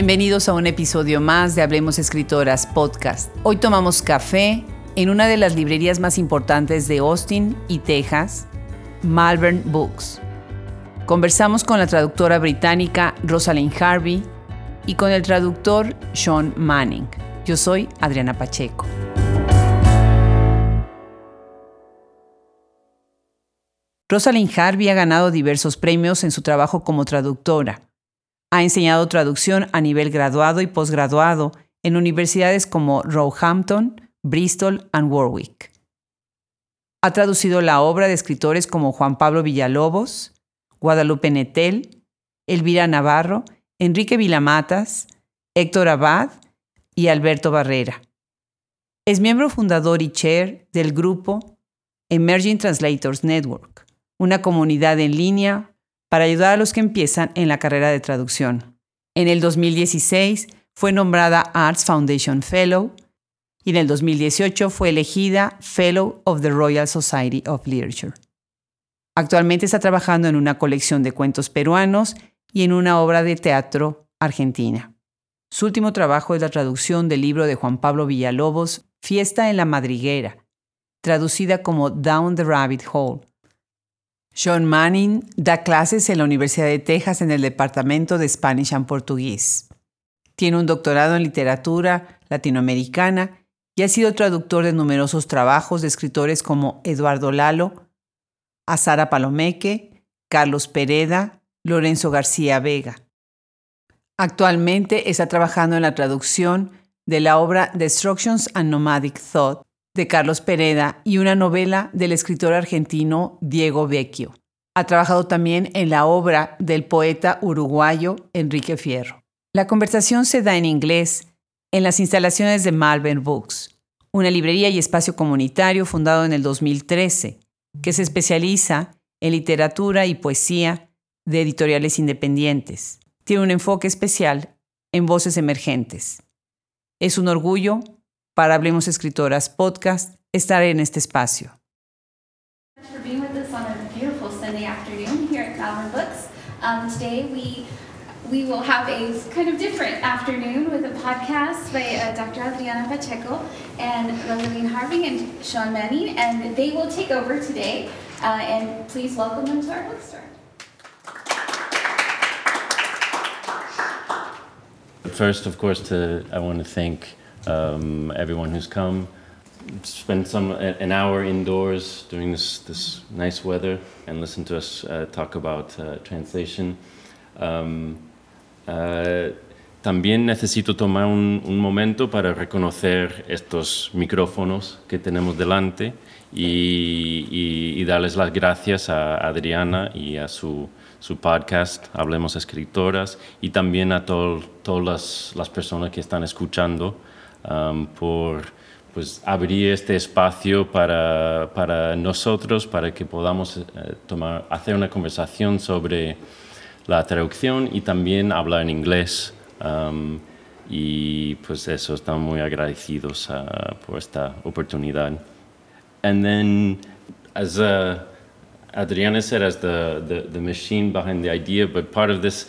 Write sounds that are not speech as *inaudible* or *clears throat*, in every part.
Bienvenidos a un episodio más de Hablemos Escritoras Podcast. Hoy tomamos café en una de las librerías más importantes de Austin y Texas, Malvern Books. Conversamos con la traductora británica Rosalind Harvey y con el traductor Sean Manning. Yo soy Adriana Pacheco. Rosalind Harvey ha ganado diversos premios en su trabajo como traductora. Ha enseñado traducción a nivel graduado y posgraduado en universidades como Roehampton, Bristol y Warwick. Ha traducido la obra de escritores como Juan Pablo Villalobos, Guadalupe Netel, Elvira Navarro, Enrique Vilamatas, Héctor Abad y Alberto Barrera. Es miembro fundador y chair del grupo Emerging Translators Network, una comunidad en línea para ayudar a los que empiezan en la carrera de traducción. En el 2016 fue nombrada Arts Foundation Fellow y en el 2018 fue elegida Fellow of the Royal Society of Literature. Actualmente está trabajando en una colección de cuentos peruanos y en una obra de teatro argentina. Su último trabajo es la traducción del libro de Juan Pablo Villalobos, Fiesta en la Madriguera, traducida como Down the Rabbit Hole, Sean Manning da clases en la Universidad de Texas en el Departamento de Spanish and Portugués. Tiene un doctorado en literatura latinoamericana y ha sido traductor de numerosos trabajos de escritores como Eduardo Lalo, Azara Palomeque, Carlos Pereda, Lorenzo García Vega. Actualmente está trabajando en la traducción de la obra Destructions and Nomadic Thought de Carlos Pereda y una novela del escritor argentino Diego Vecchio. Ha trabajado también en la obra del poeta uruguayo Enrique Fierro. La conversación se da en inglés en las instalaciones de Malvern Books, una librería y espacio comunitario fundado en el 2013, que se especializa en literatura y poesía de editoriales independientes. Tiene un enfoque especial en voces emergentes. Es un orgullo para Hablemos Escritoras Podcast estar en este espacio. For being with us on a beautiful Sunday afternoon here at Malvern Books. Um, today we we will have a kind of different afternoon with a podcast by uh, Dr. Adriana Pacheco and Rosalind Harvey and Sean Manning, and they will take over today. Uh, and please welcome them to our bookstore. First, of course, to I want to thank um, everyone who's come. Spend some an hour indoors during this this nice weather and listen to us uh, talk about uh, translation. Um, uh, también necesito tomar un, un, momento para reconocer estos micrófonos que tenemos delante y, y, y darles las gracias a Adriana y a su, su podcast Hablemos Escritoras y también a todas las, las personas que están escuchando um, por pues, abrir este espacio para, para, nosotros, para que podamos eh, tomar, hacer una conversación sobre la traducción y también hablar en inglés. Um, y pues eso, estamos muy agradecidos uh, por esta oportunidad. And then, as uh, Adriana said, as the, the, the machine behind the idea, but part of this,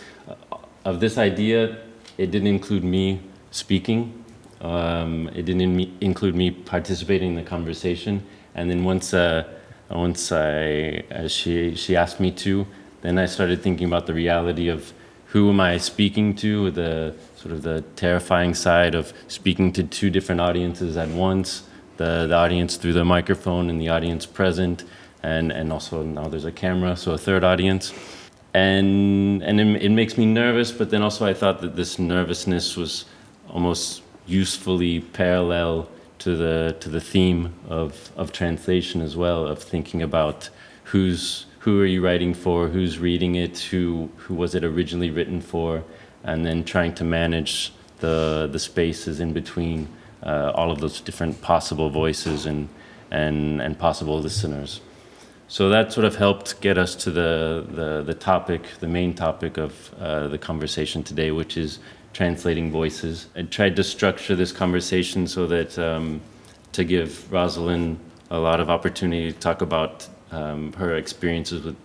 of this idea, it didn't include me speaking. Um, it didn't include me participating in the conversation. And then once, uh, once I, uh, she, she asked me to, then I started thinking about the reality of who am I speaking to, the sort of the terrifying side of speaking to two different audiences at once, the, the audience through the microphone and the audience present, and, and also now there's a camera, so a third audience. And, and it, it makes me nervous, but then also I thought that this nervousness was almost usefully parallel to the to the theme of of translation as well of thinking about who's who are you writing for who's reading it who who was it originally written for and then trying to manage the the spaces in between uh, all of those different possible voices and and and possible listeners. So that sort of helped get us to the the, the topic the main topic of uh, the conversation today which is translating voices. I tried to structure this conversation so that um, to give Rosalind a lot of opportunity to talk about um, her experiences with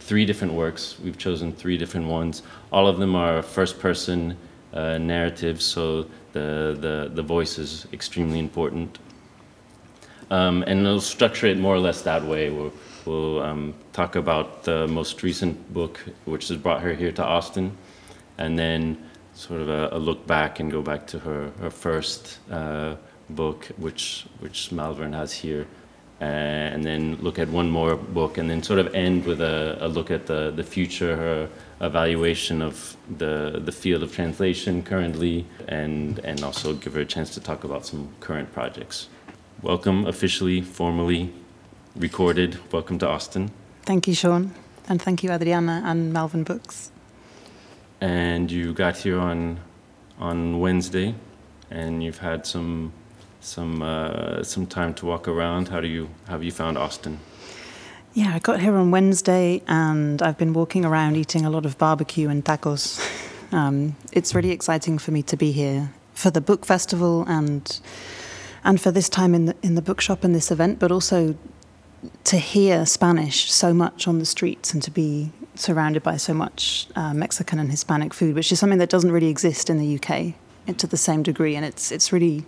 three different works. We've chosen three different ones. All of them are first person uh, narrative, so the, the, the voice is extremely important. Um, and we'll structure it more or less that way. We'll, we'll um, talk about the most recent book, which has brought her here to Austin, and then sort of a, a look back and go back to her, her first uh, book, which, which Malvern has here, uh, and then look at one more book, and then sort of end with a, a look at the, the future, her evaluation of the, the field of translation currently, and, and also give her a chance to talk about some current projects. Welcome, officially, formally recorded. Welcome to Austin. Thank you, Sean. And thank you, Adriana and Malvern Books. And you got here on on Wednesday, and you've had some some uh, some time to walk around. How do you have you found Austin? Yeah, I got here on Wednesday, and I've been walking around eating a lot of barbecue and tacos. *laughs* Um, it's really exciting for me to be here for the book festival and and for this time in the in the bookshop and this event, but also to hear Spanish so much on the streets and to be surrounded by so much uh, Mexican and Hispanic food, which is something that doesn't really exist in the UK to the same degree, and it's it's really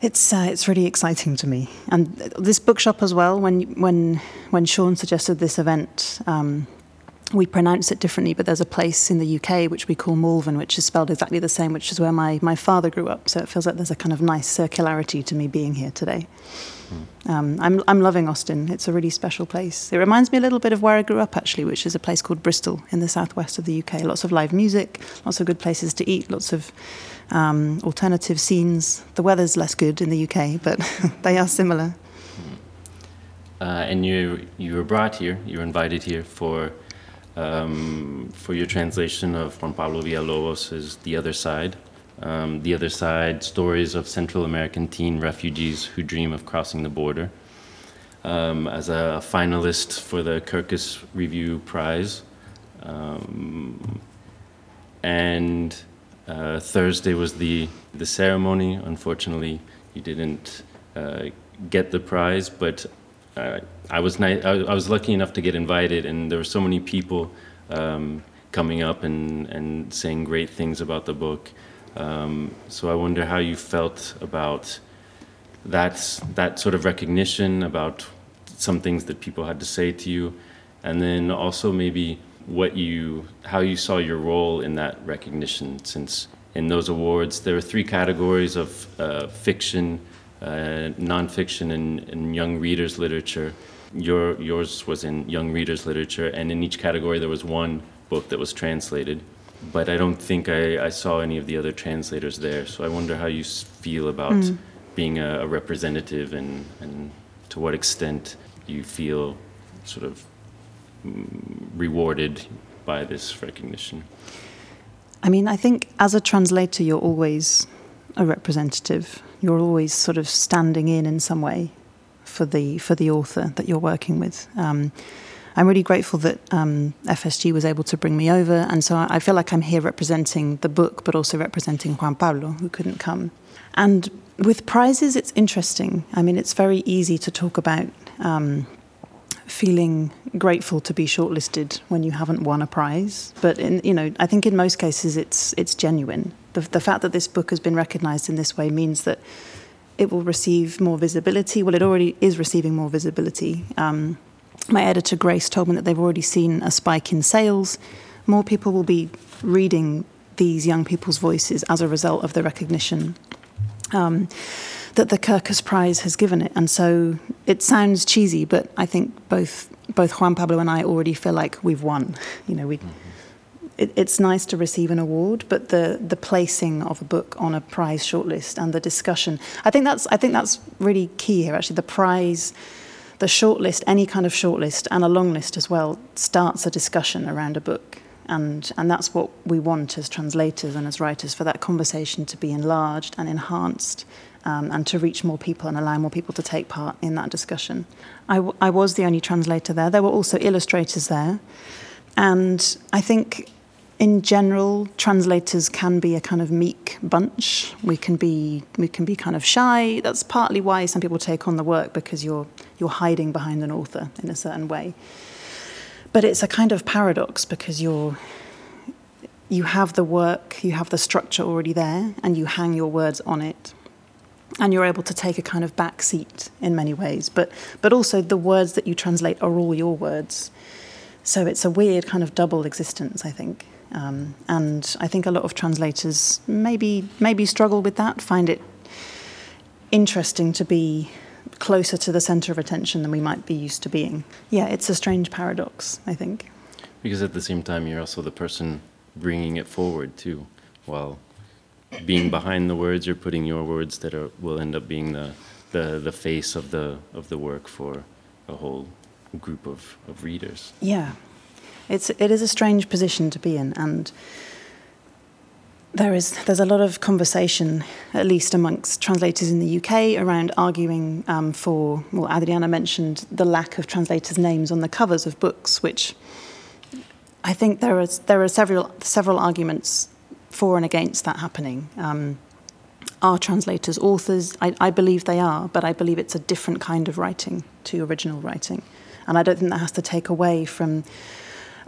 it's uh, it's really exciting to me. And this bookshop as well. When when when Sean suggested this event. Um, we pronounce it differently, but there's a place in the UK which we call Malvern, which is spelled exactly the same, which is where my, my father grew up. So it feels like there's a kind of nice circularity to me being here today. Um, I'm, I'm loving Austin. It's a really special place. It reminds me a little bit of where I grew up, actually, which is a place called Bristol in the southwest of the UK. Lots of live music, lots of good places to eat, lots of um, alternative scenes. The weather's less good in the UK, but *laughs* they are similar. Uh, and you you were brought here, you were invited here for um, for your translation of Juan Pablo Villalobos The Other Side. Um, the Other Side Stories of Central American Teen Refugees Who Dream of Crossing the Border. Um, as a finalist for the Kirkus Review Prize. Um, and uh, Thursday was the, the ceremony. Unfortunately, you didn't uh, get the prize, but uh, I was ni- I, I, was lucky enough to get invited, and there were so many people um, coming up and, and saying great things about the book. Um, so I wonder how you felt about that that sort of recognition about some things that people had to say to you, and then also maybe what you how you saw your role in that recognition. Since in those awards there are three categories of uh, fiction, uh, nonfiction, and, and young readers literature your, yours was in young readers literature, and in each category there was one book that was translated. But I don't think I, I saw any of the other translators there. So I wonder how you feel about mm. being a, a, representative and, and to what extent you feel sort of mm, rewarded by this recognition. I mean, I think as a translator, you're always a representative. You're always sort of standing in in some way for the for the author that you're working with. Um, I'm really grateful that um, FSG was able to bring me over, and so I feel like I'm here representing the book, but also representing Juan Pablo, who couldn't come. And with prizes, it's interesting. I mean, it's very easy to talk about um, feeling grateful to be shortlisted when you haven't won a prize, but in, you know, I think in most cases it's it's genuine. The, the fact that this book has been recognised in this way means that it will receive more visibility. Well, it already is receiving more visibility. Um, my editor, Grace, told me that they've already seen a spike in sales. More people will be reading these young people's voices as a result of the recognition um, that the Kirkus Prize has given it. And so it sounds cheesy, but I think both both Juan Pablo and I already feel like we've won. You know, we. It, it's nice to receive an award, but the the placing of a book on a prize shortlist and the discussion, I think that's I think that's really key here. Actually, the prize, the shortlist, any kind of shortlist and a long list as well, starts a discussion around a book. And, and that's what we want as translators and as writers for that conversation to be enlarged and enhanced um, and to reach more people and allow more people to take part in that discussion. I, I was the only translator there. There were also illustrators there. And I think in general, translators can be a kind of meek bunch. We can be we can be kind of shy. That's partly why some people take on the work because you're you're hiding behind an author in a certain way. But it's a kind of paradox because you're you have the work, you have the structure already there, and you hang your words on it. And you're able to take a kind of back seat in many ways. But, but also, the words that you translate are all your words. So it's a weird kind of double existence, I think. Um, and I think a lot of translators maybe maybe struggle with that, find it interesting to be closer to the center of attention than we might be used to being. Yeah, it's a strange paradox, I think. Because at the same time, you're also the person bringing it forward too, while being behind the words, you're putting your words that are, will end up being the, the, the face of the of the work for a whole group of, of readers. Yeah, it's it is a strange position to be in, and there is there's a lot of conversation, at least amongst translators in the UK, around arguing um, for. Well, Adriana mentioned the lack of translators' names on the covers of books, which I think there is there are several several arguments for and against that happening. Um, are translators authors? I, I believe they are, but I believe it's a different kind of writing to original writing, and I don't think that has to take away from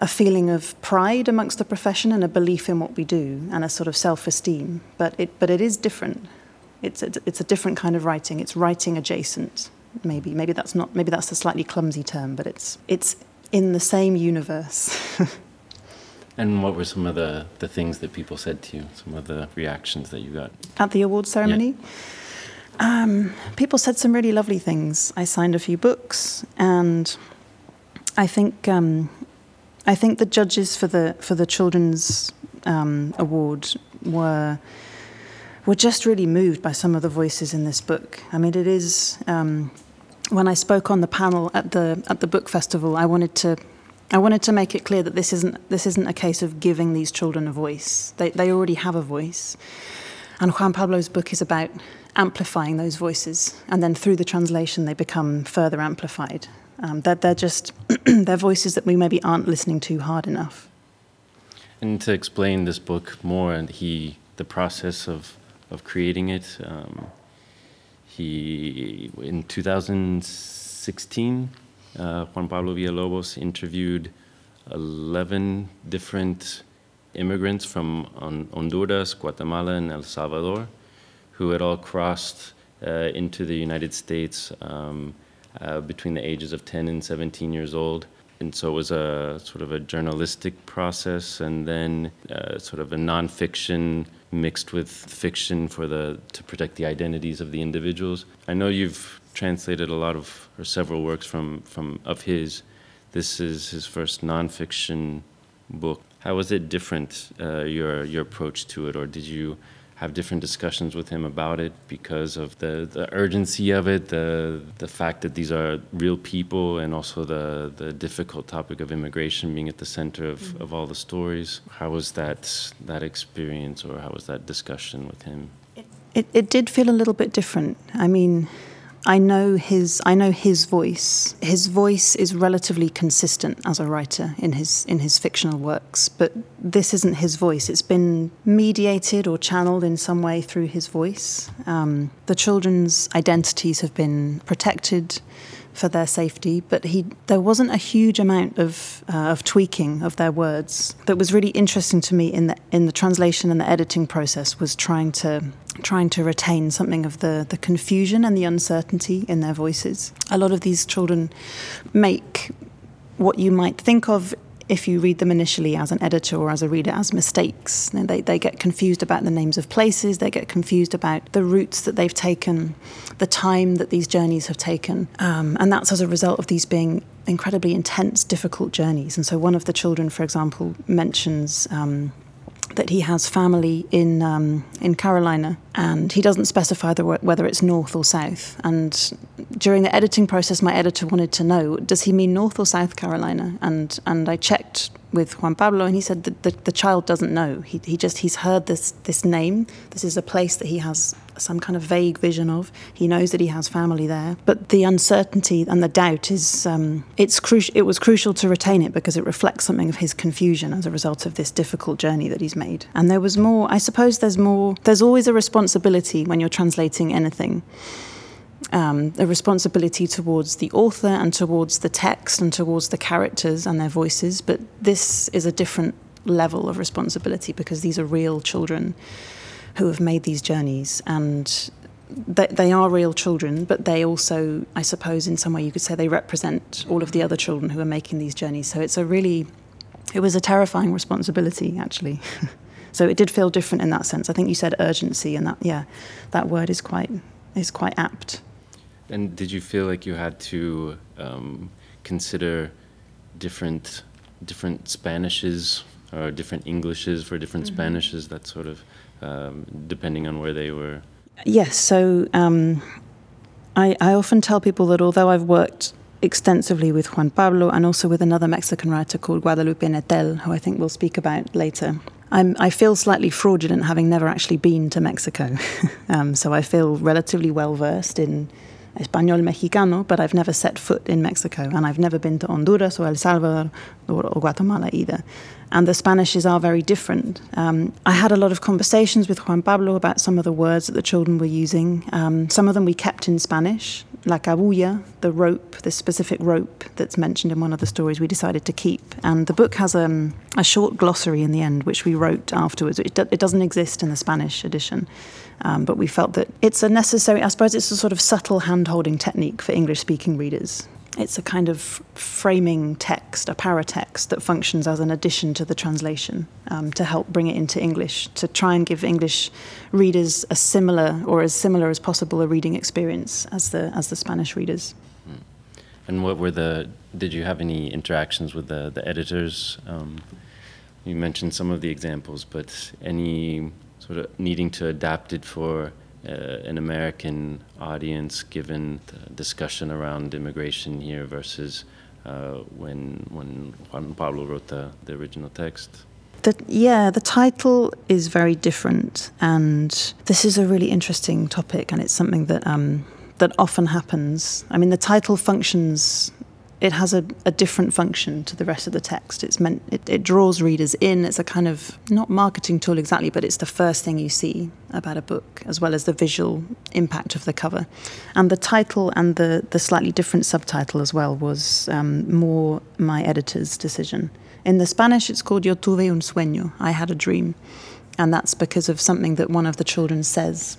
a feeling of pride amongst the profession and a belief in what we do and a sort of self-esteem. But it, but it is different. It's a, it's a different kind of writing. It's writing adjacent. Maybe maybe that's not maybe that's a slightly clumsy term, but it's it's in the same universe. *laughs* and what were some of the, the things that people said to you? Some of the reactions that you got at the award ceremony. Yeah. Um, people said some really lovely things. I signed a few books, and I think um, I think the judges for the for the children's um, award were were just really moved by some of the voices in this book. I mean, it is. Um, when I spoke on the panel at the at the book festival, I wanted to I wanted to make it clear that this isn't this isn't a case of giving these children a voice. They they already have a voice, and Juan Pablo's book is about amplifying those voices, and then through the translation they become further amplified. Um, that they're just *clears throat* they're voices that we maybe aren't listening to hard enough. And to explain this book more, and he the process of of creating it, um, he in 2016, uh, Juan Pablo Villalobos interviewed 11 different immigrants from Honduras, Guatemala, and El Salvador, who had all crossed uh, into the United States. Um, uh, between the ages of 10 and 17 years old. And so it was a sort of a journalistic process and then uh, sort of a nonfiction mixed with fiction for the to protect the identities of the individuals. I know you've translated a lot of or several works from, from of his. This is his first nonfiction book. How was it different, uh, your your approach to it, or did you have different discussions with him about it because of the, the urgency of it, the the fact that these are real people, and also the the difficult topic of immigration being at the center of, mm-hmm. of all the stories. How was that that experience, or how was that discussion with him? It, it, it did feel a little bit different. I mean, I know his I know his voice. His voice is relatively consistent as a writer in his in his fictional works, but this isn't his voice. It's been mediated or channeled in some way through his voice. Um, the children's identities have been protected for their safety, but he there wasn't a huge amount of uh, of tweaking of their words. That was really interesting to me in the in the translation and the editing process was trying to trying to retain something of the the confusion and the uncertainty in their voices. A lot of these children make what you might think of if you read them initially as an editor or as a reader as mistakes. They, they get confused about the names of places, they get confused about the routes that they've taken, the time that these journeys have taken. Um, and that's as a result of these being incredibly intense, difficult journeys. And so one of the children, for example, mentions. Um, that he has family in um, in Carolina, and he doesn't specify the, whether it's north or south. And during the editing process, my editor wanted to know: does he mean North or South Carolina? And and I checked with Juan Pablo, and he said that the, the child doesn't know. He, he just he's heard this this name. This is a place that he has some kind of vague vision of. He knows that he has family there, but the uncertainty and the doubt is um, it's crucial. It was crucial to retain it because it reflects something of his confusion as a result of this difficult journey that he's made. And there was more. I suppose there's more. There's always a responsibility when you're translating anything um, a responsibility towards the author and towards the text and towards the characters and their voices. But this is a different level of responsibility because these are real children who have made these journeys and they, they are real children, but they also, I suppose, in some way you could say they represent all of the other children who are making these journeys. So it's a really, it was a terrifying responsibility, actually. *laughs* so it did feel different in that sense. I think you said urgency, and that, yeah, that word is quite, is quite apt. And did you feel like you had to um, consider different, different Spanishes or different Englishes for different mm-hmm. Spanishes, that sort of, um, depending on where they were? Yes. So um, I, I often tell people that although I've worked extensively with Juan Pablo and also with another Mexican writer called Guadalupe Nettel, who I think we'll speak about later. I'm, i feel slightly fraudulent having never actually been to Mexico. *laughs* um, so I feel relatively well versed in Español Mexicano, but I've never set foot in Mexico and I've never been to Honduras or El Salvador or, or Guatemala either and the Spanishes are very different. Um, I had a lot of conversations with Juan Pablo about some of the words that the children were using. Um, some of them we kept in Spanish, la cabulla, the rope, the specific rope that's mentioned in one of the stories we decided to keep. And the book has um, a short glossary in the end, which we wrote afterwards. It, do- it doesn't exist in the Spanish edition. Um, but we felt that it's a necessary, I suppose it's a sort of subtle hand holding technique for English speaking readers. It's a kind of framing text, a paratext that functions as an addition to the translation um, to help bring it into English, to try and give English readers a similar or as similar as possible a reading experience as the as the Spanish readers. Hmm. And what were the? Did you have any interactions with the the editors? Um, you mentioned some of the examples, but any sort of needing to adapt it for uh, an American audience, given the discussion around immigration here versus uh, when when Juan Pablo wrote the, the original text? The, yeah, the title is very different, and this is a really interesting topic, and it's something that um, that often happens. I mean, the title functions it has a, a, different function to the rest of the text. It's meant it, it, draws readers in. It's a kind of not marketing tool exactly, but it's the first thing you see about a book, as well as the visual impact of the cover. And the title and the the slightly different subtitle as well was um, more my editor's decision. In the Spanish, it's called Yo tuve un sueño. I had a dream, and that's because of something that one of the children says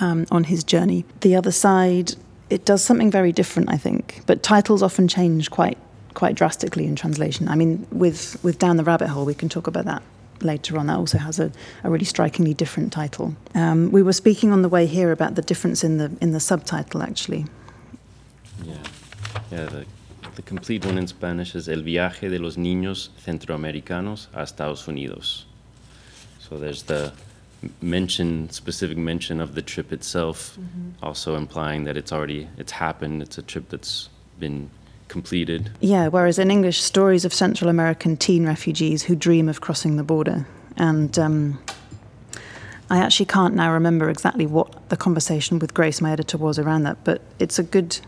um, on his journey. The other side it does something very different, I think. But titles often change quite quite drastically in translation. I mean, with with Down the Rabbit Hole, we can talk about that later on. That also has a, a really strikingly different title. Um, we were speaking on the way here about the difference in the in the subtitle, actually. Yeah, yeah. The, the complete one in Spanish is El viaje de los niños centroamericanos a Estados Unidos. So there's the mention specific mention of the trip itself mm-hmm. also implying that it's already it's happened it's a trip that's been completed. Yeah whereas in english stories of central american teen refugees who dream of crossing the border. And um, i actually can't now remember exactly what the conversation with grace my editor was around that but it's a good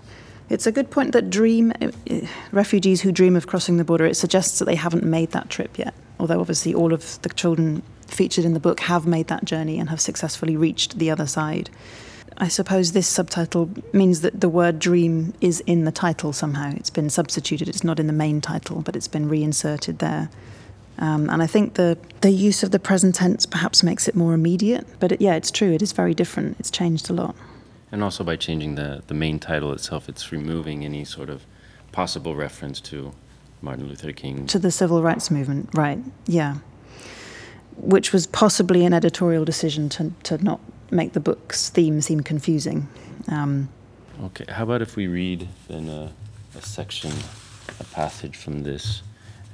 it's a good point that dream uh, refugees who dream of crossing the border it suggests that they haven't made that trip yet. Although obviously all of the children featured in the book have made that journey and have successfully reached the other side. I suppose this subtitle means that the word dream is in the title somehow. It's been substituted. It's not in the main title, but it's been reinserted there. Um, and I think the, the use of the present tense perhaps makes it more immediate. But it, yeah, it's true. It is very different. It's changed a lot. And also by changing the, the main title itself, it's removing any sort of possible reference to Martin Luther King. To the civil rights movement, right. Yeah which was possibly an editorial decision to, to not make the book's theme seem confusing. Um, okay, how about if we read then a, a, section, a passage from this?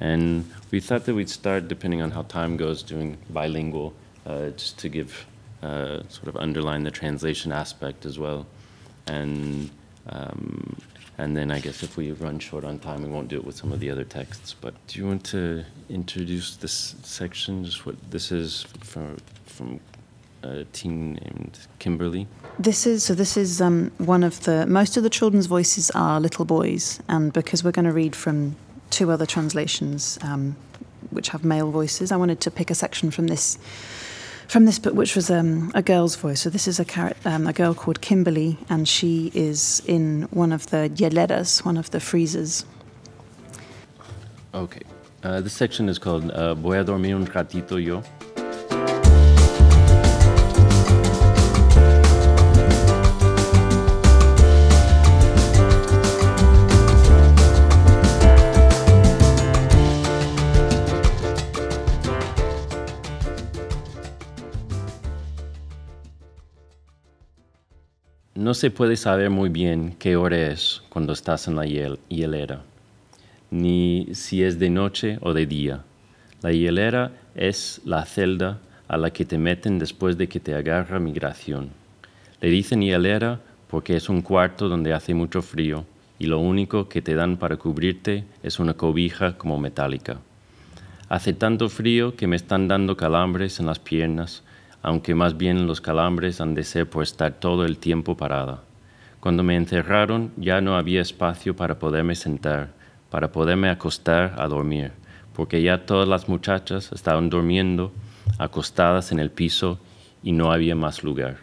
And we thought that we'd start, depending on how time goes, doing bilingual, uh, just to give uh, sort of underline the translation aspect as well. And um, and then I guess if we run short on time, we won't do it with some of the other texts. But do you want to introduce this section? Just what this is from from a teen named Kimberly. This is so. This is um, one of the most of the children's voices are little boys, and because we're going to read from two other translations um, which have male voices, I wanted to pick a section from this from this book, which was um, a girl's voice. So this is a, car- um, a girl called Kimberly, and she is in one of the hieleras, one of the freezers. Okay. Uh, this section is called uh, Voy a dormir un ratito yo. No se puede saber muy bien qué hora es cuando estás en la hiel hielera, ni si es de noche o de día. La hielera es la celda a la que te meten después de que te agarra migración. Le dicen hielera porque es un cuarto donde hace mucho frío y lo único que te dan para cubrirte es una cobija como metálica. Hace tanto frío que me están dando calambres en las piernas aunque más bien los calambres han de ser por estar todo el tiempo parada. Cuando me encerraron ya no había espacio para poderme sentar, para poderme acostar a dormir, porque ya todas las muchachas estaban durmiendo acostadas en el piso y no había más lugar.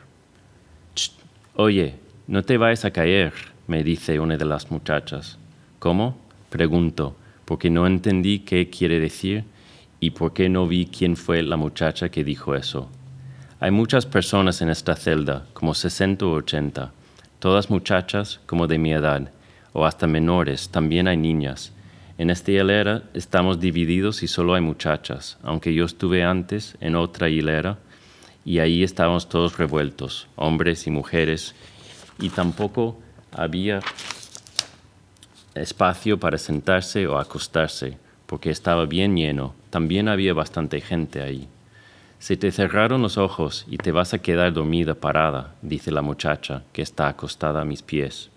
Oye, no te vayas a caer, me dice una de las muchachas. ¿Cómo? Pregunto, porque no entendí qué quiere decir y por qué no vi quién fue la muchacha que dijo eso. Hay muchas personas en esta celda, como 60 o 80, todas muchachas como de mi edad, o hasta menores, también hay niñas. En esta hilera estamos divididos y solo hay muchachas, aunque yo estuve antes en otra hilera y ahí estábamos todos revueltos, hombres y mujeres, y tampoco había espacio para sentarse o acostarse, porque estaba bien lleno. También había bastante gente ahí. Se te cerraron los ojos y te vas a quedar dormida parada, dice la muchacha que está acostada a mis pies.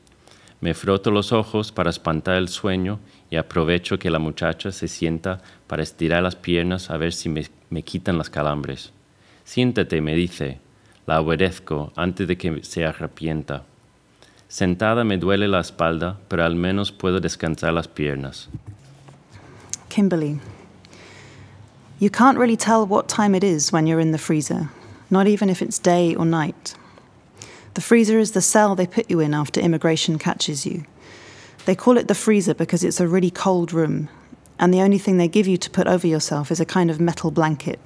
Me froto los ojos para espantar el sueño y aprovecho que la muchacha se sienta para estirar las piernas a ver si me, quitan las calambres. Siéntate, me dice. La obedezco antes de que se arrepienta. Sentada me duele la espalda, pero al menos puedo descansar las piernas. Kimberly, You can't really tell what time it is when you're in the freezer, not even if it's day or night. The freezer is the cell they put you in after immigration catches you. They call it the freezer because it's a really cold room, and the only thing they give you to put over yourself is a kind of metal blanket.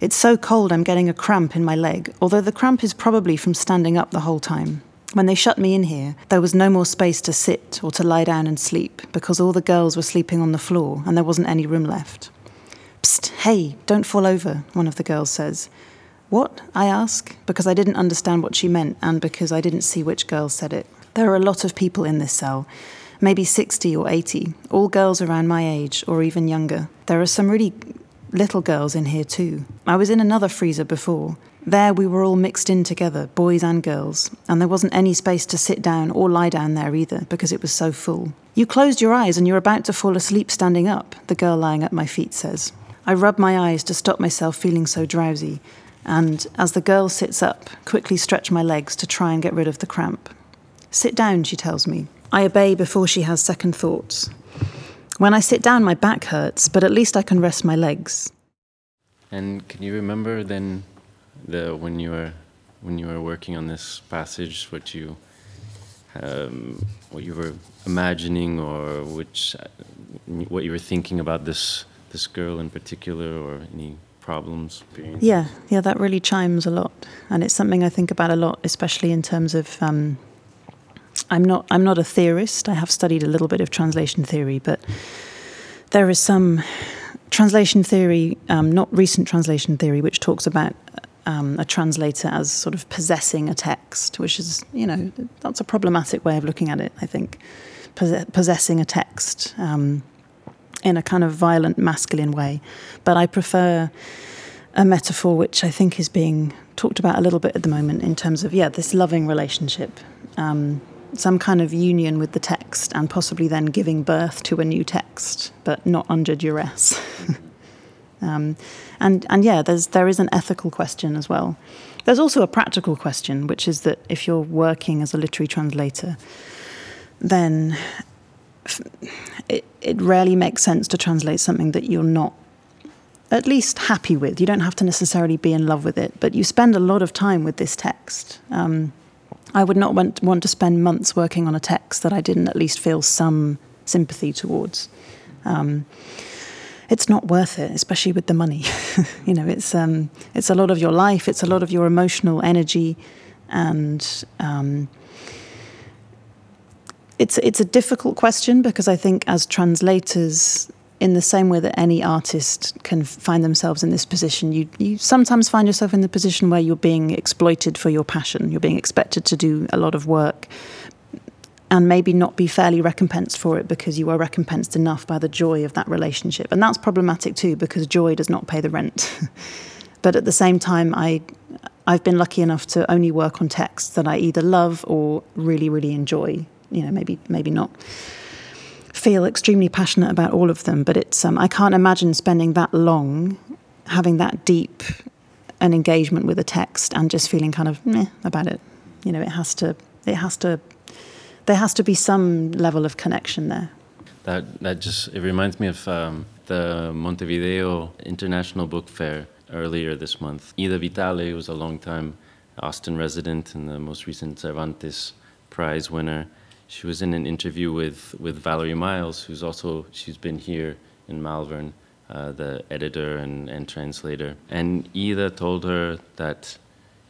It's so cold I'm getting a cramp in my leg, although the cramp is probably from standing up the whole time. When they shut me in here, there was no more space to sit or to lie down and sleep because all the girls were sleeping on the floor and there wasn't any room left. Hey, don't fall over, one of the girls says. What? I ask, because I didn't understand what she meant and because I didn't see which girl said it. There are a lot of people in this cell, maybe 60 or 80, all girls around my age or even younger. There are some really little girls in here too. I was in another freezer before. There we were all mixed in together, boys and girls, and there wasn't any space to sit down or lie down there either because it was so full. You closed your eyes and you're about to fall asleep standing up, the girl lying at my feet says. I rub my eyes to stop myself feeling so drowsy, and as the girl sits up, quickly stretch my legs to try and get rid of the cramp. Sit down, she tells me. I obey before she has second thoughts. When I sit down, my back hurts, but at least I can rest my legs. And can you remember then the when you were when you were working on this passage what you um, what you were imagining or which what you were thinking about this this girl in particular or any problems? Yeah, yeah, that really chimes a lot, and it's something I think about a lot, especially in terms of. Um, I'm not. I'm not a theorist. I have studied a little bit of translation theory, but there is some translation theory, um, not recent translation theory, which talks about um, a translator as sort of possessing a text, which is, you know, that's a problematic way of looking at it. I think possessing a text. Um, in a kind of violent masculine way. But I prefer a metaphor which I think is being talked about a little bit at the moment in terms of, yeah, this loving relationship. Um, some kind of union with the text and possibly then giving birth to a new text, but not under duress. *laughs* um, and, and yeah, there's, there is an ethical question as well. There's also a practical question, which is that if you're working as a literary translator, then it, it rarely makes sense to translate something that you're not at least happy with. You don't have to necessarily be in love with it, but you spend a lot of time with this text. Um, I would not want, want to spend months working on a text that I didn't at least feel some sympathy towards. Um, it's not worth it, especially with the money. *laughs* you know, it's um, it's a lot of your life, it's a lot of your emotional energy, and um, it's it's a difficult question because I think as translators, in the same way that any artist can find themselves in this position, you you sometimes find yourself in the position where you're being exploited for your passion. You're being expected to do a lot of work, and maybe not be fairly recompensed for it because you are recompensed enough by the joy of that relationship. And that's problematic too because joy does not pay the rent. *laughs* but at the same time, I I've been lucky enough to only work on texts that I either love or really really enjoy. You know, maybe maybe not feel extremely passionate about all of them, but it's um, I can't imagine spending that long having that deep an engagement with a text and just feeling kind of meh about it. You know, it has to it has to there has to be some level of connection there. That that just it reminds me of um, the Montevideo International Book Fair earlier this month. Ida Vitale was a long-time Austin resident and the most recent Cervantes Prize winner. She was in an interview with with Valerie Miles, who's also she's been here in Malvern, uh, the editor and, and translator. And Ida told her that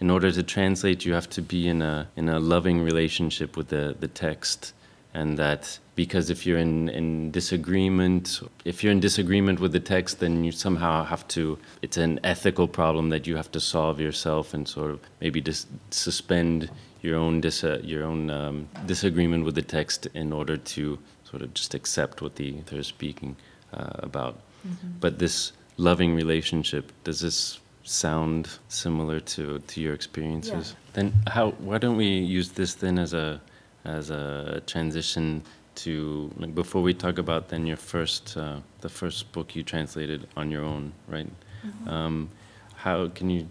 in order to translate, you have to be in a in a loving relationship with the the text, and that because if you're in in disagreement, if you're in disagreement with the text, then you somehow have to. It's an ethical problem that you have to solve yourself, and sort of maybe just suspend your own dis your own um, disagreement with the text in order to sort of just accept what the they're speaking uh, about. Mm-hmm. But this loving relationship, does this sound similar to to your experiences. Yeah. Then how why don't we use this then as a as a transition to like before we talk about then your first uh, the first book you translated on your own, right? Mm-hmm. Um, how can you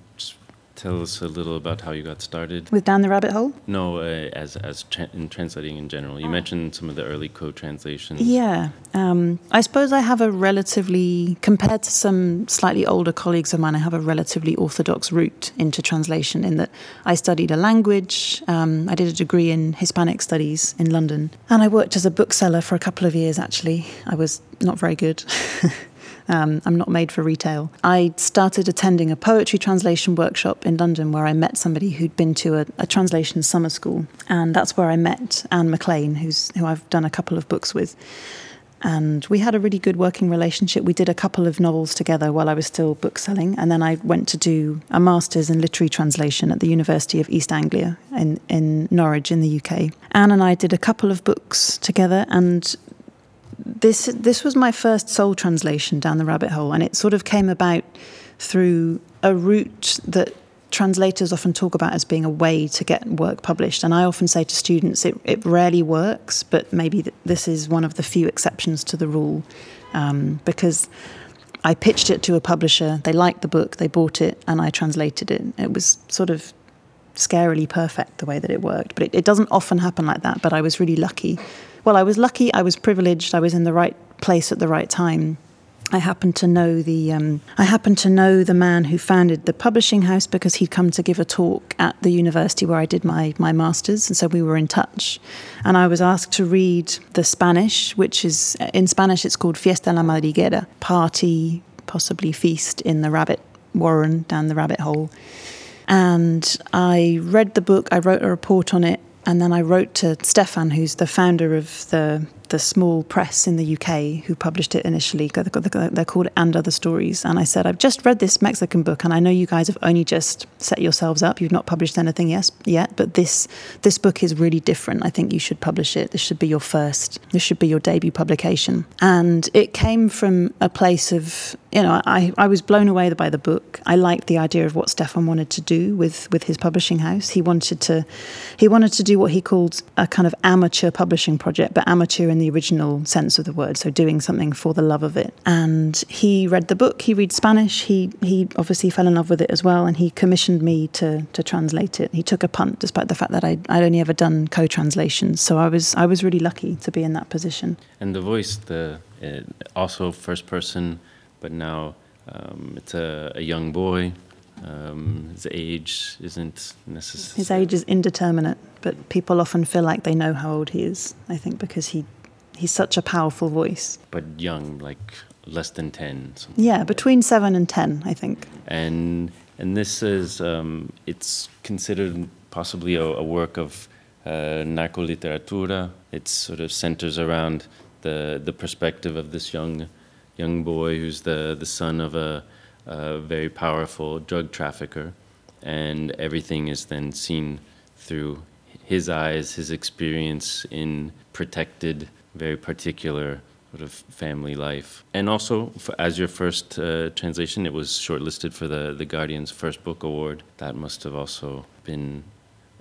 tell us a little about how you got started with Down the Rabbit Hole? No, uh, as as tra- in translating in general. You oh. mentioned some of the early co-translations. Yeah, um, I suppose I have a relatively, compared to some slightly older colleagues of mine, I have a relatively orthodox route into translation. In that I studied a language. Um, I did a degree in Hispanic studies in London, and I worked as a bookseller for a couple of years. Actually, I was not very good. *laughs* Um, I'm not made for retail. I started attending a poetry translation workshop in London where I met somebody who'd been to a, a translation summer school. And that's where I met Anne McLean, who's, who I've done a couple of books with. And we had a really good working relationship. We did a couple of novels together while I was still bookselling. And then I went to do a master's in literary translation at the University of East Anglia in, in Norwich in the UK. Anne and I did a couple of books together. And this this was my first sole translation down the rabbit hole, and it sort of came about through a route that translators often talk about as being a way to get work published. And I often say to students, it, it rarely works, but maybe th- this is one of the few exceptions to the rule, um, because I pitched it to a publisher, they liked the book, they bought it, and I translated it. It was sort of scarily perfect the way that it worked, but it, it doesn't often happen like that. But I was really lucky well, I was lucky, I was privileged, I was in the right place at the right time. I happened to know the um, I happened to know the man who founded the publishing house because he'd come to give a talk at the university where I did my my masters, and so we were in touch. And I was asked to read the Spanish, which is in Spanish it's called Fiesta la Madriguera, party, possibly feast in the rabbit warren down the rabbit hole. And I read the book, I wrote a report on it, and then I wrote to Stefan, who's the founder of the the small press in the UK who published it initially. They're called And Other Stories. And I said, I've just read this Mexican book, and I know you guys have only just set yourselves up. You've not published anything yes, yet, but this this book is really different. I think you should publish it. This should be your first. This should be your debut publication. And it came from a place of, you know, I, I was blown away by the book. I liked the idea of what Stefan wanted to do with with his publishing house. He wanted to he wanted to do what he called a kind of amateur publishing project, but amateur in the original sense of the word, so doing something for the love of it. And he read the book, he read Spanish, he, he obviously fell in love with it as well, and he commissioned me to, to translate it. He took a punt despite the fact that I'd, I'd only ever done co translations, so I was, I was really lucky to be in that position. And the voice, the uh, also first person, but now um, it's a, a young boy. Um, his age isn't necessary. His age is indeterminate, but people often feel like they know how old he is. I think because he He's such a powerful voice. But young, like less than 10. Yeah, between 7 and 10, I think. And and this is um, it's considered possibly a, a work of uh, narcoliteratura. It sort of centers around the the perspective of this young young boy who's the the son of a, a very powerful drug trafficker, and everything is then seen through his eyes, his experience in protected, very particular sort of family life. And also, for, as your first uh, translation, it was shortlisted for the, the Guardian's First Book Award. That must have also been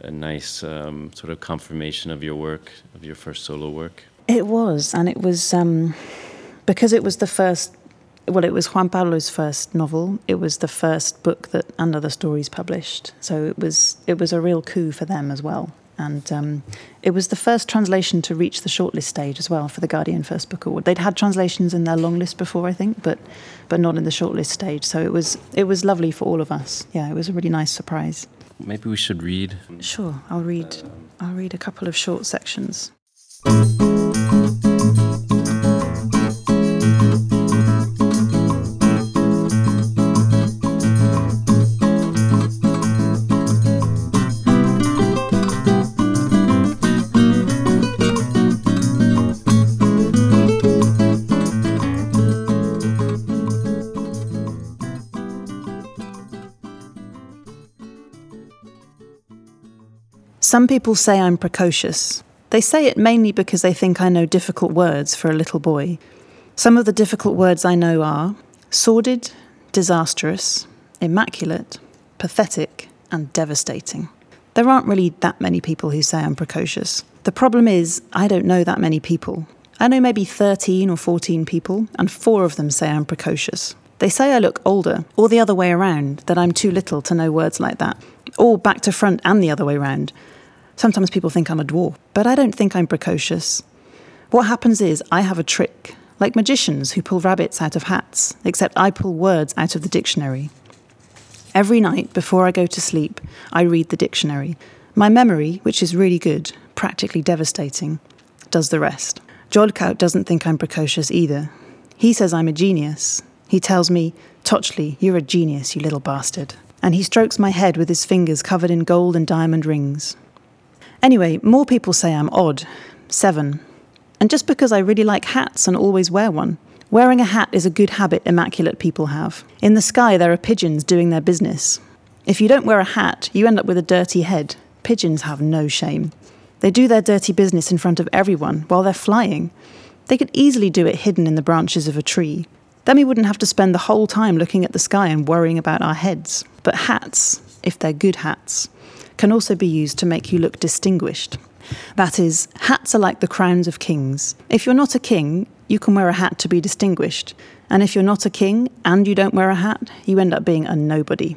a nice um, sort of confirmation of your work, of your first solo work. It was, and it was um, because it was the first. Well, it was Juan Pablo's first novel. It was the first book that And Other Stories published. So it was it was a real coup for them as well. And um, it was the first translation to reach the shortlist stage as well for the Guardian First Book Award. They'd had translations in their long list before, I think, but but not in the shortlist stage. So it was it was lovely for all of us. Yeah, it was a really nice surprise. Maybe we should read. Sure, I'll read. I'll read a couple of short sections. Some people say I'm precocious. They say it mainly because they think I know difficult words for a little boy. Some of the difficult words I know are sordid, disastrous, immaculate, pathetic, and devastating. There aren't really that many people who say I'm precocious. The problem is, I don't know that many people. I know maybe 13 or 14 people, and four of them say I'm precocious. They say I look older, or the other way around, that I'm too little to know words like that, or back to front and the other way around. Sometimes people think I'm a dwarf, but I don't think I'm precocious. What happens is I have a trick, like magicians who pull rabbits out of hats, except I pull words out of the dictionary. Every night before I go to sleep, I read the dictionary. My memory, which is really good, practically devastating, does the rest. Yolcaut doesn't think I'm precocious either. He says I'm a genius. He tells me, Tochtli, you're a genius, you little bastard. And he strokes my head with his fingers covered in gold and diamond rings. Anyway, more people say I'm odd. Seven. And just because I really like hats and always wear one. Wearing a hat is a good habit immaculate people have. In the sky, there are pigeons doing their business. If you don't wear a hat, you end up with a dirty head. Pigeons have no shame. They do their dirty business in front of everyone while they're flying. They could easily do it hidden in the branches of a tree. Then we wouldn't have to spend the whole time looking at the sky and worrying about our heads. But hats, if they're good hats, can also be used to make you look distinguished. That is, hats are like the crowns of kings. If you're not a king, you can wear a hat to be distinguished. And if you're not a king and you don't wear a hat, you end up being a nobody.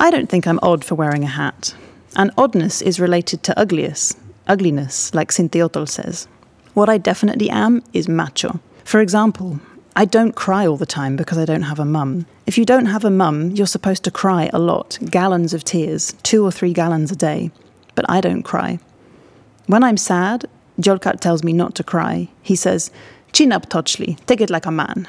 I don't think I'm odd for wearing a hat. And oddness is related to ugliness, ugliness, like Cinteotl says. What I definitely am is macho. For example, I don't cry all the time because I don't have a mum. If you don't have a mum, you're supposed to cry a lot, gallons of tears, two or three gallons a day. But I don't cry. When I'm sad, Yolcaut tells me not to cry. He says, Chin up, Tochtli, take it like a man.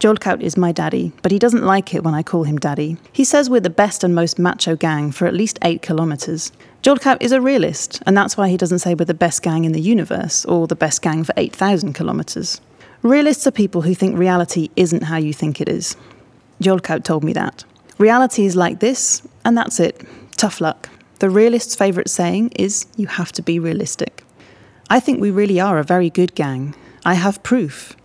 Yolcaut is my daddy, but he doesn't like it when I call him daddy. He says we're the best and most macho gang for at least eight kilometres. Yolcaut is a realist, and that's why he doesn't say we're the best gang in the universe or the best gang for 8,000 kilometres. Realists are people who think reality isn't how you think it is. Yolcaut told me that. Reality is like this, and that's it. Tough luck. The realist's favourite saying is, you have to be realistic. I think we really are a very good gang. I have proof.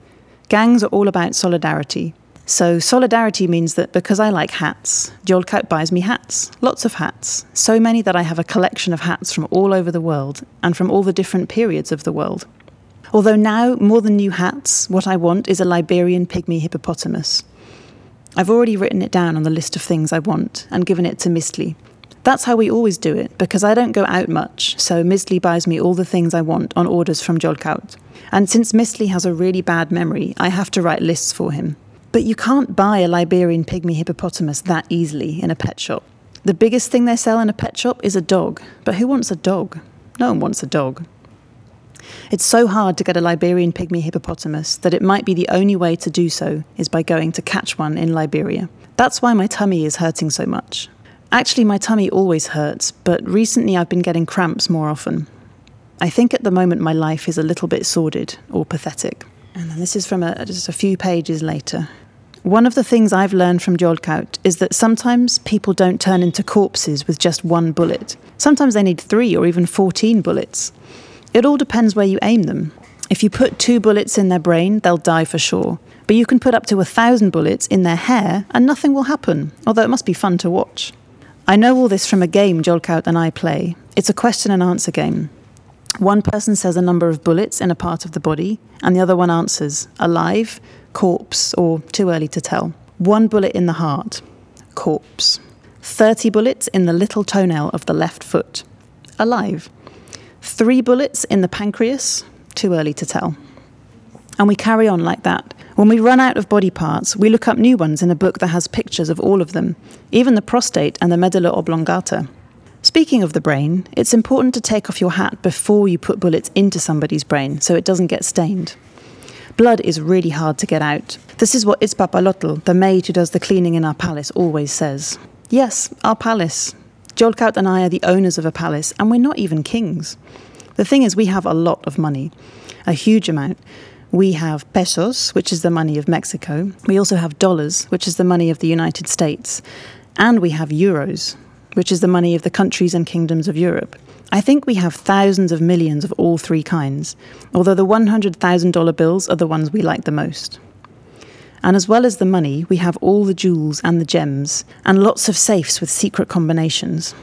Gangs are all about solidarity. So, solidarity means that because I like hats, Yolcaut buys me hats. Lots of hats. So many that I have a collection of hats from all over the world and from all the different periods of the world. Although now, more than new hats, what I want is a Liberian pygmy hippopotamus. I've already written it down on the list of things I want and given it to Miztli. That's how we always do it, because I don't go out much, so Miztli buys me all the things I want on orders from Yolcaut. And since Miztli has a really bad memory, I have to write lists for him. But you can't buy a Liberian pygmy hippopotamus that easily in a pet shop. The biggest thing they sell in a pet shop is a dog, but who wants a dog? No one wants a dog. It's so hard to get a Liberian pygmy hippopotamus that it might be the only way to do so is by going to catch one in Liberia. That's why my tummy is hurting so much. Actually, my tummy always hurts, but recently I've been getting cramps more often. I think at the moment my life is a little bit sordid or pathetic. And then this is from a, just a few pages later. One of the things I've learned from Yolcaut is that sometimes people don't turn into corpses with just one bullet. Sometimes they need three or even 14 bullets. It all depends where you aim them. If you put two bullets in their brain, they'll die for sure. But you can put up to a thousand bullets in their hair and nothing will happen, although it must be fun to watch. I know all this from a game Yolcaut and I play. It's a question and answer game. One person says a number of bullets in a part of the body, and the other one answers alive, corpse, or too early to tell. One bullet in the heart, corpse. 30 bullets in the little toenail of the left foot, alive. Three bullets in the pancreas, too early to tell. And we carry on like that. When we run out of body parts, we look up new ones in a book that has pictures of all of them, even the prostate and the medulla oblongata. Speaking of the brain, it's important to take off your hat before you put bullets into somebody's brain so it doesn't get stained. Blood is really hard to get out. This is what Itzpapalotl, the maid who does the cleaning in our palace, always says. Yes, our palace. Yolcaut and I are the owners of a palace, and we're not even kings. The thing is, we have a lot of money, a huge amount. We have pesos, which is the money of Mexico. We also have dollars, which is the money of the United States. And we have euros, which is the money of the countries and kingdoms of Europe. I think we have thousands of millions of all three kinds, although the $100,000 bills are the ones we like the most. And as well as the money, we have all the jewels and the gems, and lots of safes with secret combinations.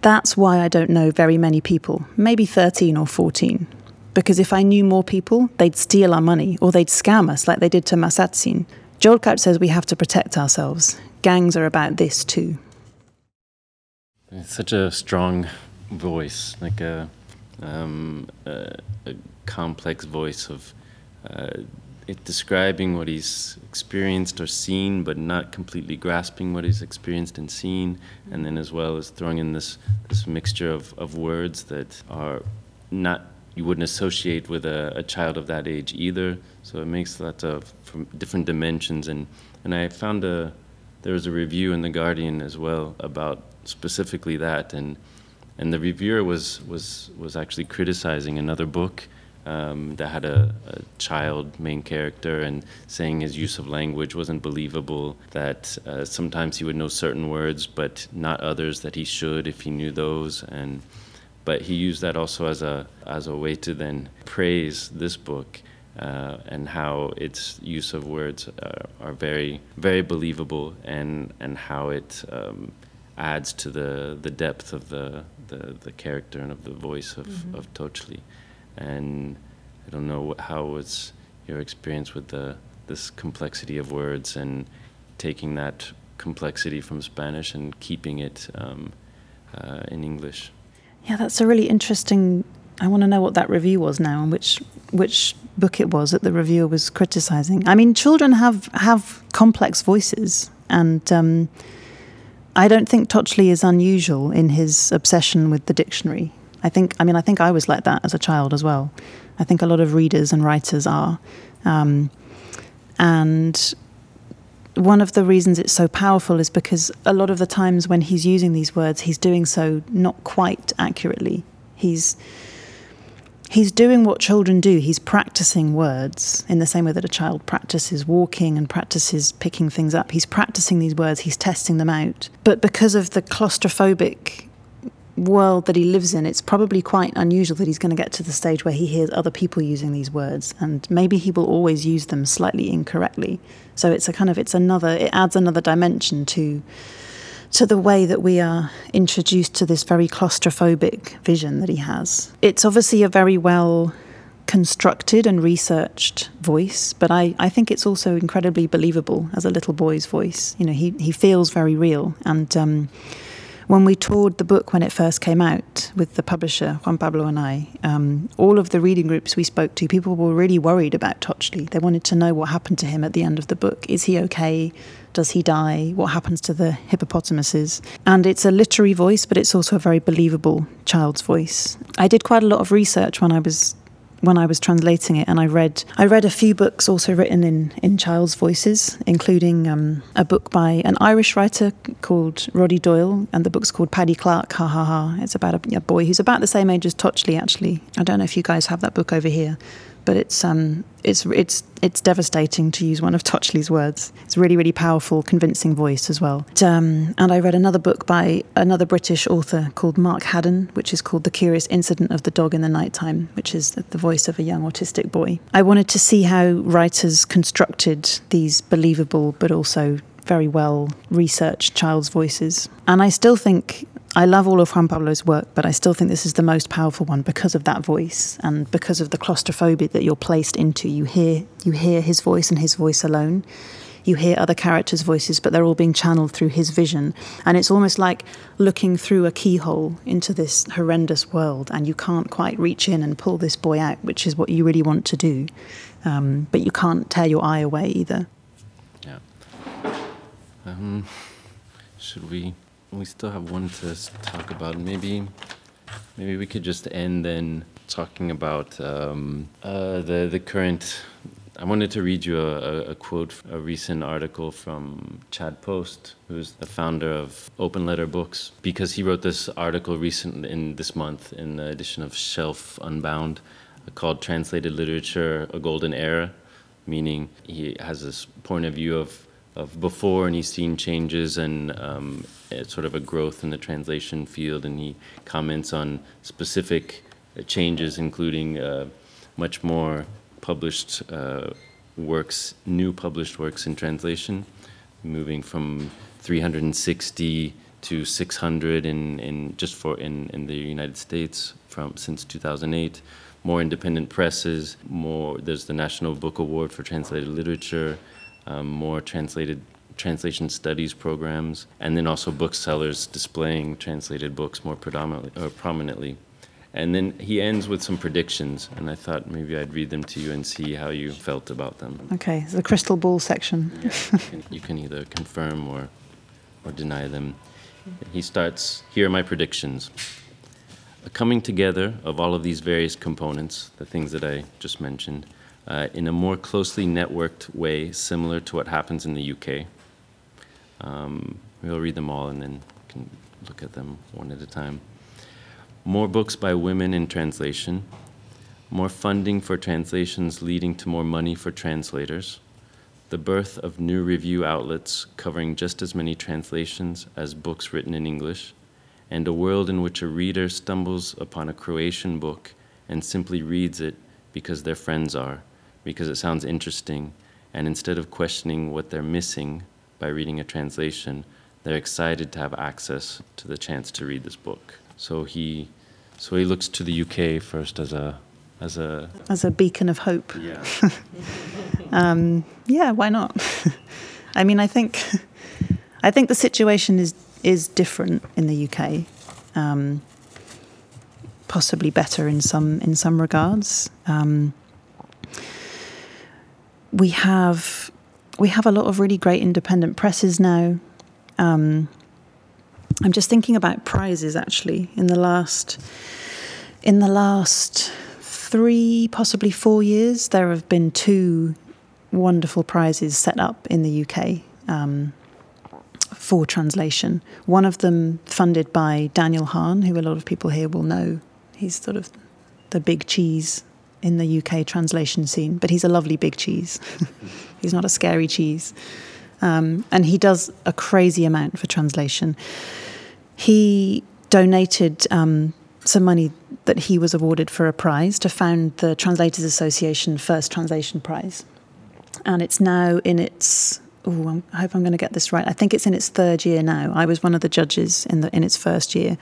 That's why I don't know very many people, maybe 13 or 14. Because if I knew more people, they'd steal our money, or they'd scam us like they did to Mazatzin. Yolcaut says we have to protect ourselves. Gangs are about this too. It's such a strong voice, like a, um, a, a complex voice of uh, it describing what he's experienced or seen, but not completely grasping what he's experienced and seen, and then as well as throwing in this this mixture of, of words that are not you wouldn't associate with a, a child of that age either. So it makes lots of from different dimensions, and and I found a there was a review in the Guardian as well about specifically that and and the reviewer was was was actually criticizing another book um, that had a, a, child main character and saying his use of language wasn't believable. That uh, sometimes he would know certain words, but not others that he should if he knew those. And but he used that also as a as a way to then praise this book. Uh, and how its use of words uh, are very, very believable, and and how it um, adds to the the depth of the the, the character and of the voice of, mm-hmm. of Tochtli. And I don't know how was your experience with the this complexity of words and taking that complexity from Spanish and keeping it um, uh, in English. Yeah, that's a really interesting. I want to know what that review was now and which which book it was that the reviewer was criticizing. I mean, children have have complex voices, and um, I don't think Tochtli is unusual in his obsession with the dictionary. I think, I mean, I think I was like that as a child as well. I think a lot of readers and writers are. Um, and one of the reasons it's so powerful is because a lot of the times when he's using these words, he's doing so not quite accurately. He's he's doing what children do. He's practicing words in the same way that a child practices walking and practices picking things up. He's practicing these words, he's testing them out. But because of the claustrophobic world that he lives in, it's probably quite unusual that he's going to get to the stage where he hears other people using these words and maybe he will always use them slightly incorrectly. So it's a kind of it's another it adds another dimension to to the way that we are introduced to this very claustrophobic vision that he has. It's obviously a very well constructed and researched voice, but I, I think it's also incredibly believable as a little boy's voice. You know, he, he feels very real. And um, when we toured the book when it first came out with the publisher, Juan Pablo and I, um, all of the reading groups we spoke to, people were really worried about Tochtli. They wanted to know what happened to him at the end of the book. Is he okay? Does he die? What happens to the hippopotamuses? And it's a literary voice, but it's also a very believable child's voice. I did quite a lot of research when I was when I was translating it, and I read I read a few books also written in in child's voices, including um, a book by an Irish writer called Roddy Doyle, and the book's called Paddy Clarke. Ha ha ha! It's about a, a boy who's about the same age as Tochtli. Actually, I don't know if you guys have that book over here, but it's um, it's it's it's devastating to use one of Tochtli's words. It's a really really powerful, convincing voice as well. Um, and I read another book by another British author called Mark Haddon, which is called The Curious Incident of the Dog in the Nighttime, which is the voice of a young autistic boy. I wanted to see how writers constructed these believable but also very well researched child's voices. And I still think I love all of Juan Pablo's work, but I still think this is the most powerful one because of that voice and because of the claustrophobia that you're placed into. You hear you hear his voice and his voice alone. You hear other characters' voices, but they're all being channeled through his vision. And it's almost like looking through a keyhole into this horrendous world, and you can't quite reach in and pull this boy out, which is what you really want to do. Um, but you can't tear your eye away either. Yeah. Um, should we we still have one to talk about. Maybe, maybe we could just end then talking about um, uh, the the current. I wanted to read you a, a, quote, a recent article from Chad Post, who's the founder of Open Letter Books, because he wrote this article recent in this month in the edition of Shelf Unbound, called "Translated Literature: A Golden Era," meaning he has this point of view of of before, and he's seen changes and um, sort of a growth in the translation field, and he comments on specific uh, changes, including uh, much more published uh, works, new published works in translation, moving from 360 to 600 in, in just for in, in the United States from since 2008. More independent presses, more. There's the National Book Award for Translated Literature um, more translated translation studies programs, and then also booksellers displaying translated books more predominantly or prominently. And then he ends with some predictions, and I thought maybe I'd read them to you and see how you felt about them. Okay, the crystal ball section. yeah, you, *laughs* can, you can either confirm or, or deny them. He starts Here are my predictions. A coming together of all of these various components, the things that I just mentioned, uh, in a more closely networked way, similar to what happens in the UK. Um, we'll read them all and then can look at them one at a time. More books by women in translation, more funding for translations leading to more money for translators, the birth of new review outlets covering just as many translations as books written in English, and a world in which a reader stumbles upon a Croatian book and simply reads it because their friends are because it sounds interesting, and instead of questioning what they're missing by reading a translation, they're excited to have access to the chance to read this book. So he, so he looks to the UK first as a, as a, as a beacon of hope. Yeah. *laughs* um, yeah. Why not? *laughs* I mean, I think, I think the situation is is different in the UK. Um, possibly better in some in some regards. Um, we have we have a lot of really great independent presses now. Um, I'm just thinking about prizes actually in the last in the last three, possibly four years, there have been two wonderful prizes set up in the UK um, for translation. One of them funded by Daniel Hahn, who a lot of people here will know. He's sort of the big cheese in the UK translation scene, but he's a lovely big cheese. *laughs* he's not a scary cheese. Um, and he does a crazy amount for translation. He donated um, some money that he was awarded for a prize to found the Translators Association First Translation Prize. And it's now in its oh, I hope I'm going to get this right. I think it's in its third year now. I was one of the judges in the in its first year,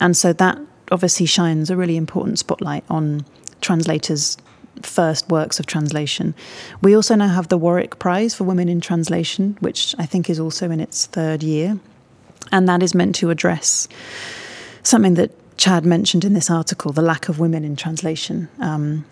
and so that obviously shines a really important spotlight on translators' first works of translation. We also now have the Warwick Prize for Women in Translation, which I think is also in its third year. And that is meant to address something that Chad mentioned in this article the lack of women in translation. Um,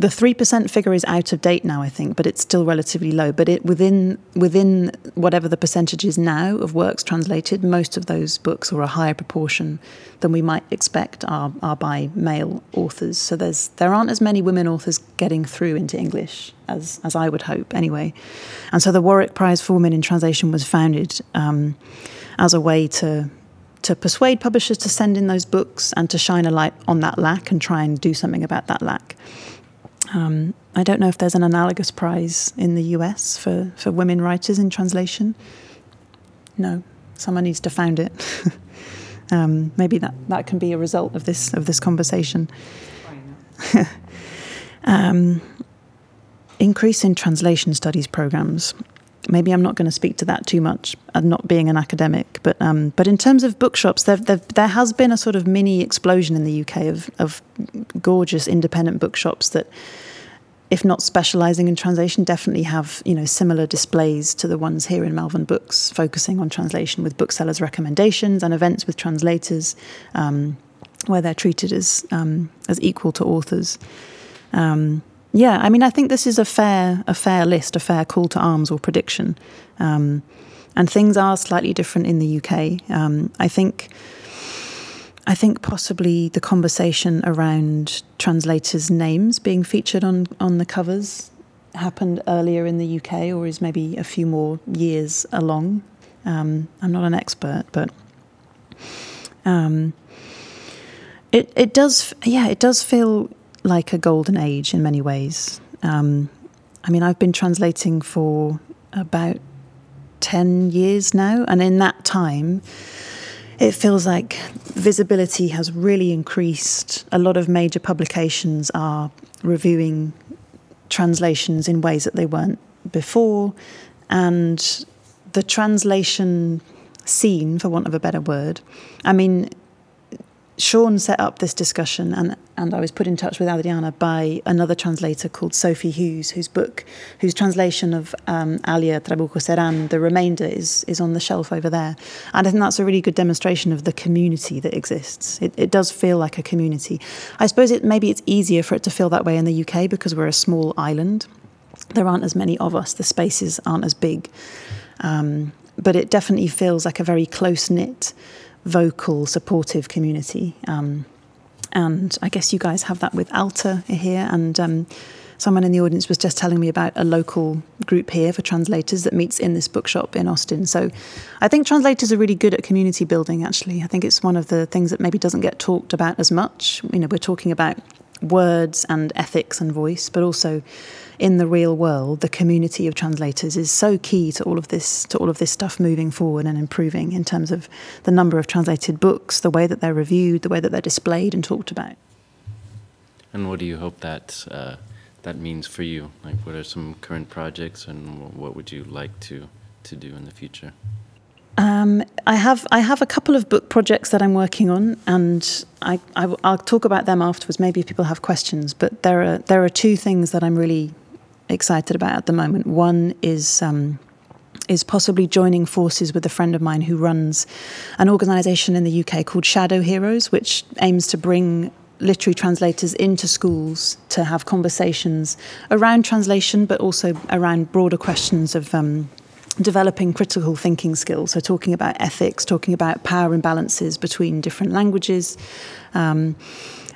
the three percent figure is out of date now, I think, but it's still relatively low. But it within within whatever the percentage is now of works translated, most of those books or a higher proportion than we might expect are are by male authors. So there's there aren't as many women authors getting through into English as as I would hope anyway. And so the Warwick Prize for Women in Translation was founded um, as a way to to persuade publishers to send in those books and to shine a light on that lack and try and do something about that lack. Um, I don't know if there's an analogous prize in the US for, for women writers in translation. No, someone needs to found it. *laughs* um, maybe that, that can be a result of this of this conversation. *laughs* um, increase in translation studies programs. Maybe I'm not going to speak to that too much, uh, not being an academic. But um, but in terms of bookshops, there, there, there has been a sort of mini explosion in the UK of, of gorgeous independent bookshops that if not specializing in translation, definitely have you know similar displays to the ones here in Malvern Books, focusing on translation with booksellers' recommendations and events with translators, um, where they're treated as um, as equal to authors. Um, yeah, I mean, I think this is a fair a fair list, a fair call to arms or prediction, um, and things are slightly different in the UK. Um, I think I think possibly the conversation around translators' names being featured on, on the covers happened earlier in the UK or is maybe a few more years along. Um, I'm not an expert, but um, it it does yeah it does feel like a golden age in many ways. Um, I mean, I've been translating for about ten years now, and in that time it feels like visibility has really increased. A lot of major publications are reviewing translations in ways that they weren't before, and the translation scene, for want of a better word, I mean, Sean set up this discussion, and, and I was put in touch with Adriana by another translator called Sophie Hughes, whose book, whose translation of um, Alia Trabucco Zerán, the remainder is is on the shelf over there. And I think that's a really good demonstration of the community that exists. It, it does feel like a community. I suppose it maybe it's easier for it to feel that way in the UK because we're a small island. There aren't as many of us. The spaces aren't as big. Um, but it definitely feels like a very close knit vocal, supportive community. Um, and I guess you guys have that with Alta here. And um, someone in the audience was just telling me about a local group here for translators that meets in this bookshop in Austin. So I think translators are really good at community building, actually. I think it's one of the things that maybe doesn't get talked about as much. You know, we're talking about words and ethics and voice, but also in the real world, the community of translators is so key to all of this to all of this stuff moving forward and improving in terms of the number of translated books, the way that they're reviewed, the way that they're displayed and talked about. And what do you hope that uh, that means for you? Like, what are some current projects, and what would you like to to do in the future? Um, I have I have a couple of book projects that I'm working on, and I, I will talk about them afterwards. Maybe if people have questions, but there are there are two things that I'm really excited about at the moment. One is um, is possibly joining forces with a friend of mine who runs an organisation in the UK called Shadow Heroes, which aims to bring literary translators into schools to have conversations around translation, but also around broader questions of um, developing critical thinking skills. So, talking about ethics, talking about power imbalances between different languages. Um,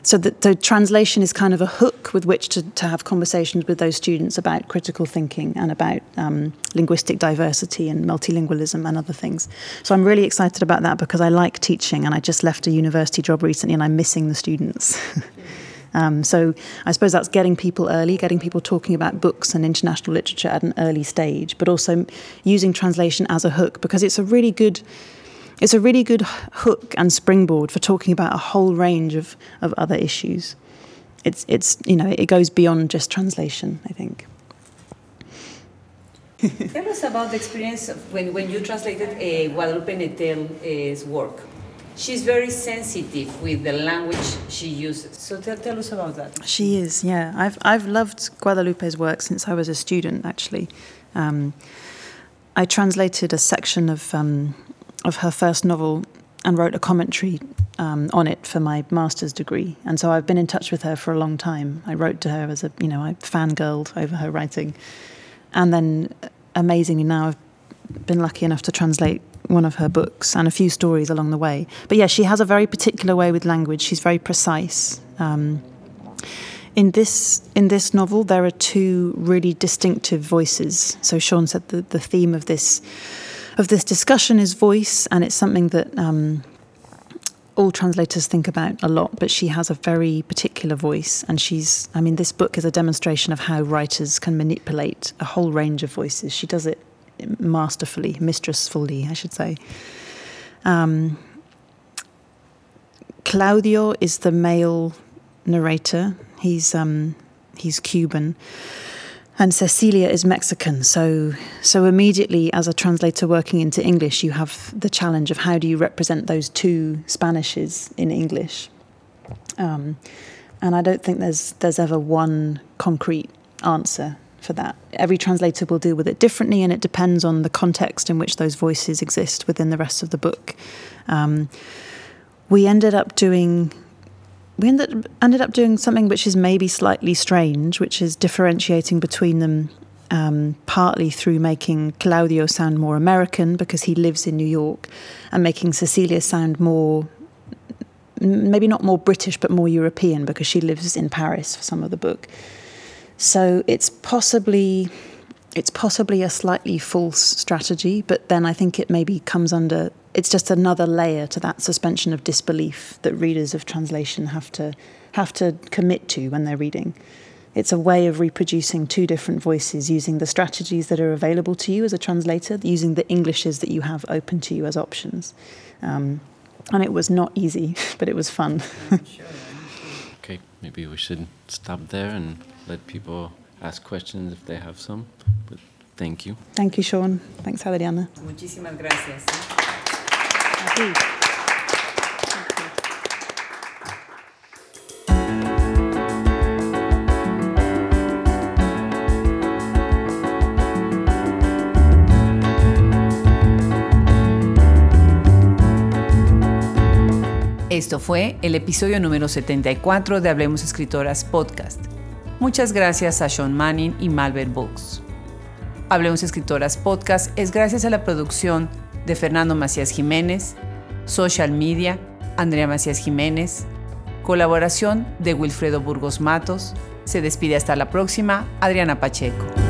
so the, the, translation is kind of a hook with which to, to have conversations with those students about critical thinking and about um, linguistic diversity and multilingualism and other things. So I'm really excited about that because I like teaching and I just left a university job recently and I'm missing the students. *laughs* um, so I suppose that's getting people early, getting people talking about books and international literature at an early stage, but also using translation as a hook because it's a really good it's a really good hook and springboard for talking about a whole range of, of other issues. It's, it's, you know, it goes beyond just translation, I think. Tell us about the experience when, when you translated uh, Guadalupe Nettel's work. She's very sensitive with the language she uses. So tell, tell us about that. She is, yeah. I've, I've loved Guadalupe's work since I was a student, actually. Um, I translated a section of um, of her first novel and wrote a commentary um, on it for my master's degree, and so I've been in touch with her for a long time. I wrote to her as a, you know, I fangirled over her writing, and then amazingly now I've been lucky enough to translate one of her books and a few stories along the way. But yeah, she has a very particular way with language. She's very precise. Um, in this in this novel, there are two really distinctive voices. So Sean said the, the theme of this of this discussion is voice, and it's something that um, all translators think about a lot. But she has a very particular voice, and she's. I mean, this book is a demonstration of how writers can manipulate a whole range of voices. She does it masterfully, mistressfully, I should say. Um, Claudio is the male narrator. He's um, he's Cuban, and Cecilia is Mexican. So so immediately, as a translator working into English, you have the challenge of how do you represent those two Spanishes in English. Um, and I don't think there's there's ever one concrete answer for that. Every translator will deal with it differently, and it depends on the context in which those voices exist within the rest of the book. Um, we ended up doing we ended, ended up doing something which is maybe slightly strange, which is differentiating between them um, partly through making Claudio sound more American because he lives in New York, and making Cecilia sound more, maybe not more British, but more European because she lives in Paris for some of the book. So it's possibly it's possibly a slightly false strategy, but then I think it maybe comes under it's just another layer to that suspension of disbelief that readers of translation have to have to commit to when they're reading. It's a way of reproducing two different voices using the strategies that are available to you as a translator, using the Englishes that you have open to you as options. Um, and it was not easy, *laughs* but it was fun. *laughs* okay, maybe we should stop there and let people ask questions if they have some. But thank you. Thank you, Sean. Thanks, Adriana. Muchísimas gracias. Esto fue el episodio número 74 de Hablemos Escritoras Podcast. Muchas gracias a Sean Manning y Malvern Books. Hablemos Escritoras Podcast es gracias a la producción de Fernando Macías Jiménez, Social Media, Andrea Macías Jiménez, colaboración de Wilfredo Burgos Matos. Se despide hasta la próxima, Adriana Pacheco.